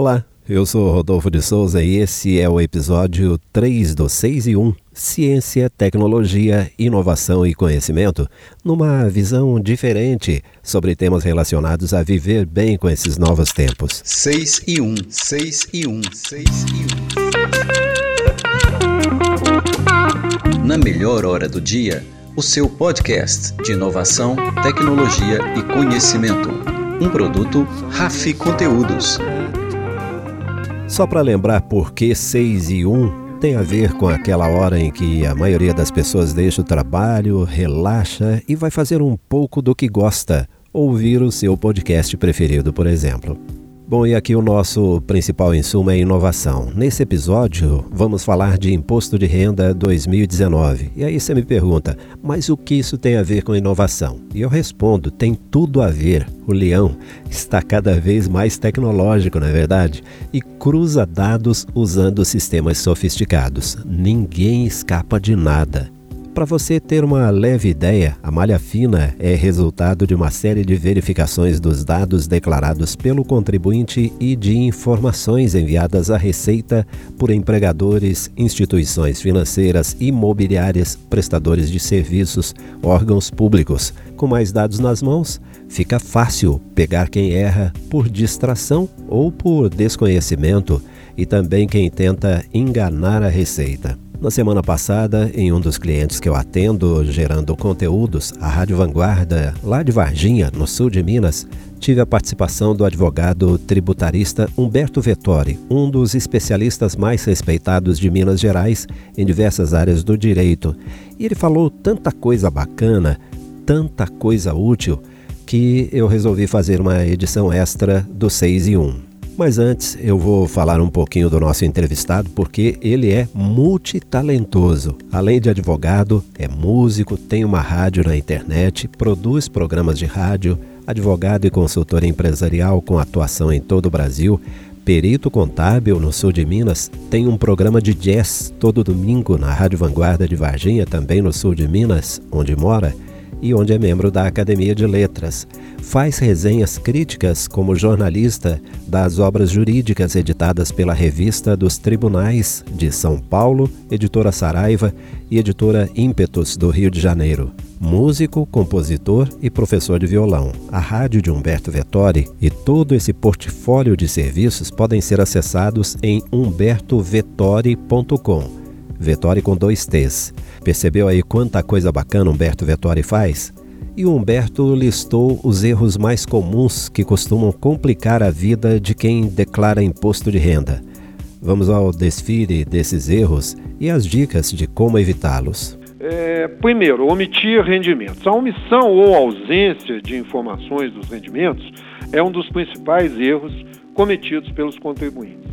Olá, eu sou Rodolfo de Souza e esse é o episódio 3 do 6 e 1 Ciência, Tecnologia, Inovação e Conhecimento, numa visão diferente sobre temas relacionados a viver bem com esses novos tempos. 6 e 1, 6 e 1, 6 e 1. Na melhor hora do dia, o seu podcast de inovação, tecnologia e conhecimento. Um produto Rafi Conteúdos. Só para lembrar por que 6 e 1 tem a ver com aquela hora em que a maioria das pessoas deixa o trabalho, relaxa e vai fazer um pouco do que gosta, ouvir o seu podcast preferido, por exemplo. Bom, e aqui o nosso principal insumo é inovação. Nesse episódio, vamos falar de imposto de renda 2019. E aí você me pergunta, mas o que isso tem a ver com inovação? E eu respondo, tem tudo a ver. O leão está cada vez mais tecnológico, não é verdade? E cruza dados usando sistemas sofisticados. Ninguém escapa de nada. Para você ter uma leve ideia, a malha fina é resultado de uma série de verificações dos dados declarados pelo contribuinte e de informações enviadas à Receita por empregadores, instituições financeiras, imobiliárias, prestadores de serviços, órgãos públicos. Com mais dados nas mãos, fica fácil pegar quem erra por distração ou por desconhecimento e também quem tenta enganar a Receita. Na semana passada, em um dos clientes que eu atendo gerando conteúdos, a Rádio Vanguarda, lá de Varginha, no sul de Minas, tive a participação do advogado tributarista Humberto Vettori, um dos especialistas mais respeitados de Minas Gerais em diversas áreas do direito. E ele falou tanta coisa bacana, tanta coisa útil, que eu resolvi fazer uma edição extra do 6 e 1. Mas antes eu vou falar um pouquinho do nosso entrevistado, porque ele é multitalentoso. Além de advogado, é músico, tem uma rádio na internet, produz programas de rádio, advogado e consultor empresarial com atuação em todo o Brasil, perito contábil no sul de Minas, tem um programa de jazz todo domingo na Rádio Vanguarda de Varginha, também no sul de Minas, onde mora e onde é membro da Academia de Letras. Faz resenhas críticas como jornalista das obras jurídicas editadas pela Revista dos Tribunais de São Paulo, editora Saraiva e editora Ímpetos do Rio de Janeiro. Músico, compositor e professor de violão. A rádio de Humberto Vettori e todo esse portfólio de serviços podem ser acessados em humbertovettori.com. Vettori com dois T's. Percebeu aí quanta coisa bacana Humberto Vettori faz? E o Humberto listou os erros mais comuns que costumam complicar a vida de quem declara imposto de renda. Vamos ao desfile desses erros e as dicas de como evitá-los. É, primeiro, omitir rendimentos. A omissão ou ausência de informações dos rendimentos é um dos principais erros cometidos pelos contribuintes.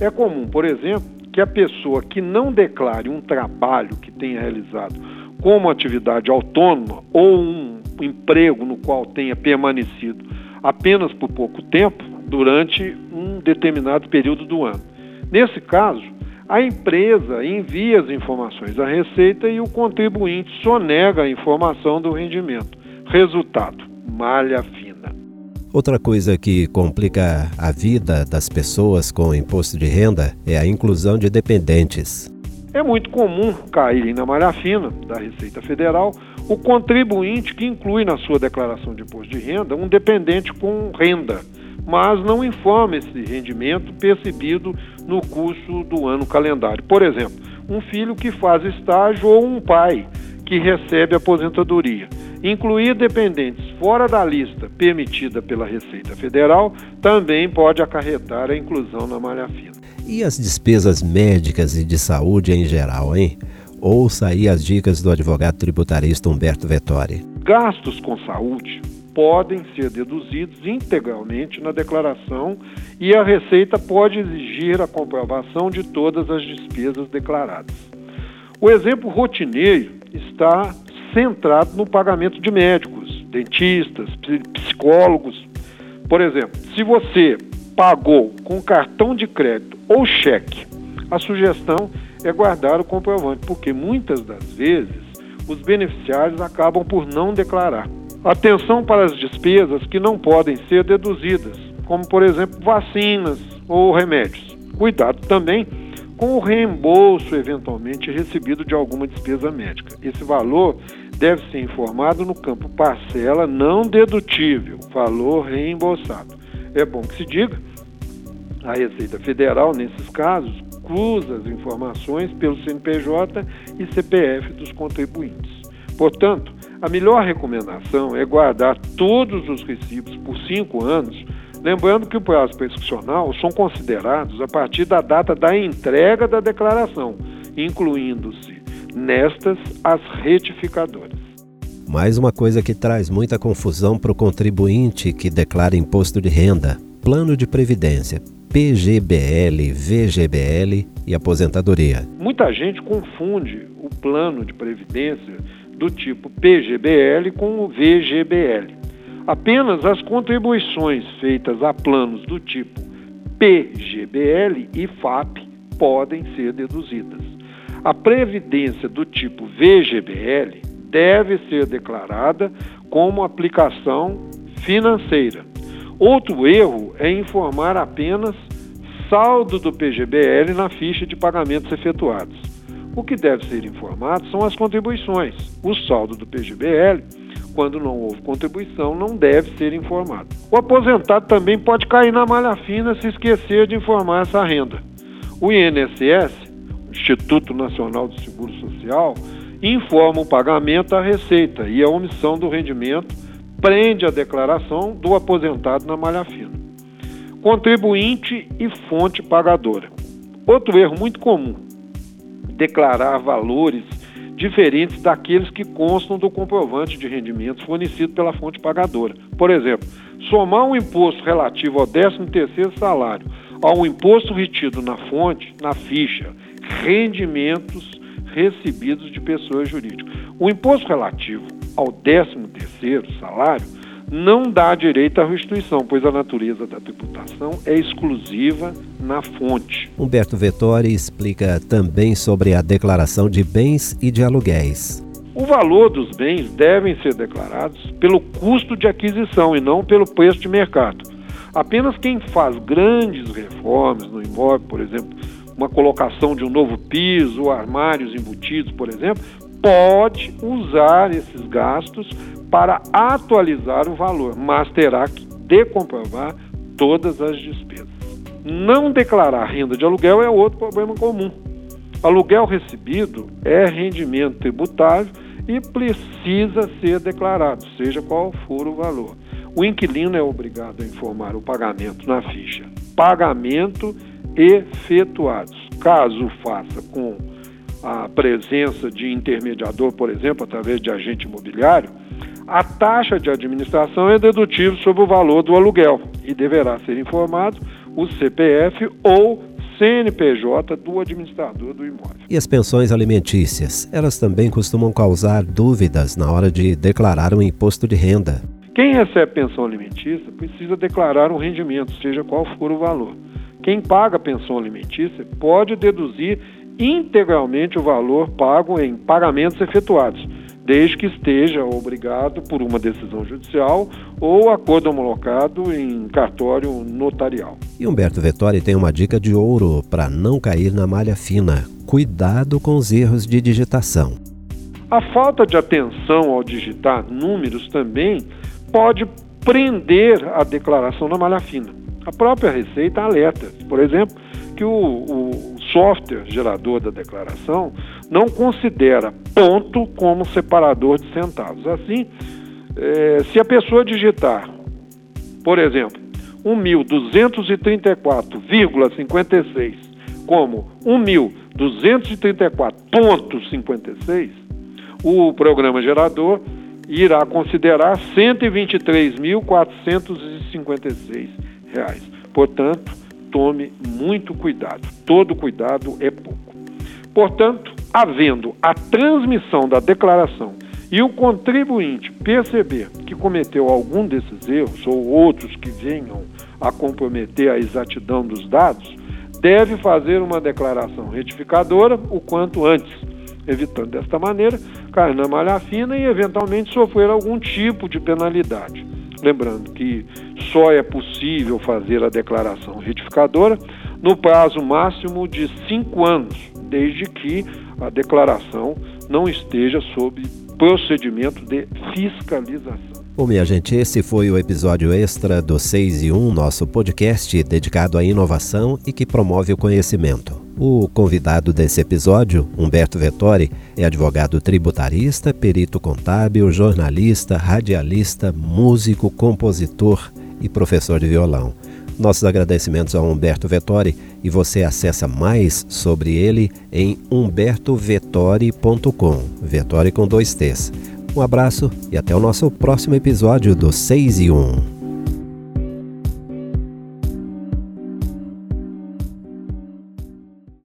É comum, por exemplo, que a pessoa que não declare um trabalho que tenha realizado como atividade autônoma ou um emprego no qual tenha permanecido apenas por pouco tempo durante um determinado período do ano. Nesse caso, a empresa envia as informações à Receita e o contribuinte sonega a informação do rendimento. Resultado: malha fina. Outra coisa que complica a vida das pessoas com imposto de renda é a inclusão de dependentes. É muito comum cair na malha fina da Receita Federal o contribuinte que inclui na sua declaração de imposto de renda um dependente com renda, mas não informa esse rendimento percebido no curso do ano calendário. Por exemplo, um filho que faz estágio ou um pai que recebe aposentadoria. Incluir dependentes fora da lista permitida pela Receita Federal também pode acarretar a inclusão na malha fina. E as despesas médicas e de saúde em geral, hein? Ouça aí as dicas do advogado tributarista Humberto Vettori. Gastos com saúde podem ser deduzidos integralmente na declaração e a Receita pode exigir a comprovação de todas as despesas declaradas. O exemplo rotineiro está centrado no pagamento de médicos, dentistas, psicólogos. Por exemplo, se você pagou com cartão de crédito ou cheque, a sugestão é guardar o comprovante, porque muitas das vezes os beneficiários acabam por não declarar. Atenção para as despesas que não podem ser deduzidas, como por exemplo vacinas, ou remédios. Cuidado também com o reembolso eventualmente recebido de alguma despesa médica. Esse valor deve ser informado no campo parcela não dedutível, valor reembolsado. É bom que se diga, a Receita Federal, nesses casos, cruza as informações pelo CNPJ e CPF dos contribuintes. Portanto, a melhor recomendação é guardar todos os recibos por cinco anos Lembrando que o prazo prescricional são considerados a partir da data da entrega da declaração, incluindo-se nestas as retificadoras. Mais uma coisa que traz muita confusão para o contribuinte que declara imposto de renda: plano de previdência, PGBL, VGBL e aposentadoria. Muita gente confunde o plano de previdência do tipo PGBL com o VGBL. Apenas as contribuições feitas a planos do tipo PGBL e FAP podem ser deduzidas. A previdência do tipo VGBL deve ser declarada como aplicação financeira. Outro erro é informar apenas saldo do PGBL na ficha de pagamentos efetuados. O que deve ser informado são as contribuições. O saldo do PGBL quando não houve contribuição, não deve ser informado. O aposentado também pode cair na malha fina se esquecer de informar essa renda. O INSS, Instituto Nacional do Seguro Social, informa o pagamento à Receita e a omissão do rendimento prende a declaração do aposentado na malha fina. Contribuinte e fonte pagadora. Outro erro muito comum: declarar valores diferentes daqueles que constam do comprovante de rendimentos fornecido pela fonte pagadora. Por exemplo, somar um imposto relativo ao 13º salário ao imposto retido na fonte, na ficha, rendimentos recebidos de pessoas jurídicas. O imposto relativo ao 13º salário não dá direito à restituição, pois a natureza da tributação é exclusiva na fonte. Humberto Vettori explica também sobre a declaração de bens e de aluguéis. O valor dos bens devem ser declarados pelo custo de aquisição e não pelo preço de mercado. Apenas quem faz grandes reformas no imóvel, por exemplo, uma colocação de um novo piso, armários embutidos, por exemplo, pode usar esses gastos para atualizar o valor, mas terá que decomprovar todas as despesas. Não declarar renda de aluguel é outro problema comum. Aluguel recebido é rendimento tributável e precisa ser declarado, seja qual for o valor. O inquilino é obrigado a informar o pagamento na ficha pagamento efetuados. Caso faça com a presença de intermediador, por exemplo, através de agente imobiliário, a taxa de administração é dedutível sobre o valor do aluguel e deverá ser informado o CPF ou CNPJ do administrador do imóvel. E as pensões alimentícias? Elas também costumam causar dúvidas na hora de declarar um imposto de renda. Quem recebe pensão alimentícia precisa declarar um rendimento, seja qual for o valor. Quem paga pensão alimentícia pode deduzir integralmente o valor pago em pagamentos efetuados desde que esteja obrigado por uma decisão judicial ou acordo homologado em cartório notarial. E Humberto Vettori tem uma dica de ouro para não cair na malha fina. Cuidado com os erros de digitação. A falta de atenção ao digitar números também pode prender a declaração na malha fina. A própria Receita alerta, por exemplo, que o, o software gerador da declaração não considera ponto como separador de centavos. Assim, é, se a pessoa digitar, por exemplo, 1.234,56 como 1.234,56, o programa gerador irá considerar R$ 123.456. Portanto, tome muito cuidado. Todo cuidado é pouco. Portanto, havendo a transmissão da declaração e o contribuinte perceber que cometeu algum desses erros ou outros que venham a comprometer a exatidão dos dados, deve fazer uma declaração retificadora o quanto antes, evitando desta maneira cair na malha fina e eventualmente sofrer algum tipo de penalidade. Lembrando que só é possível fazer a declaração retificadora no prazo máximo de cinco anos, desde que a declaração não esteja sob procedimento de fiscalização. Bom, minha gente, esse foi o episódio extra do 6 e 1, nosso podcast dedicado à inovação e que promove o conhecimento. O convidado desse episódio, Humberto Vettori, é advogado tributarista, perito contábil, jornalista, radialista, músico, compositor e professor de violão. Nossos agradecimentos ao Humberto Vettori e você acessa mais sobre ele em humbertovettori.com, Vettori com dois T's. Um abraço e até o nosso próximo episódio do 6 e 1.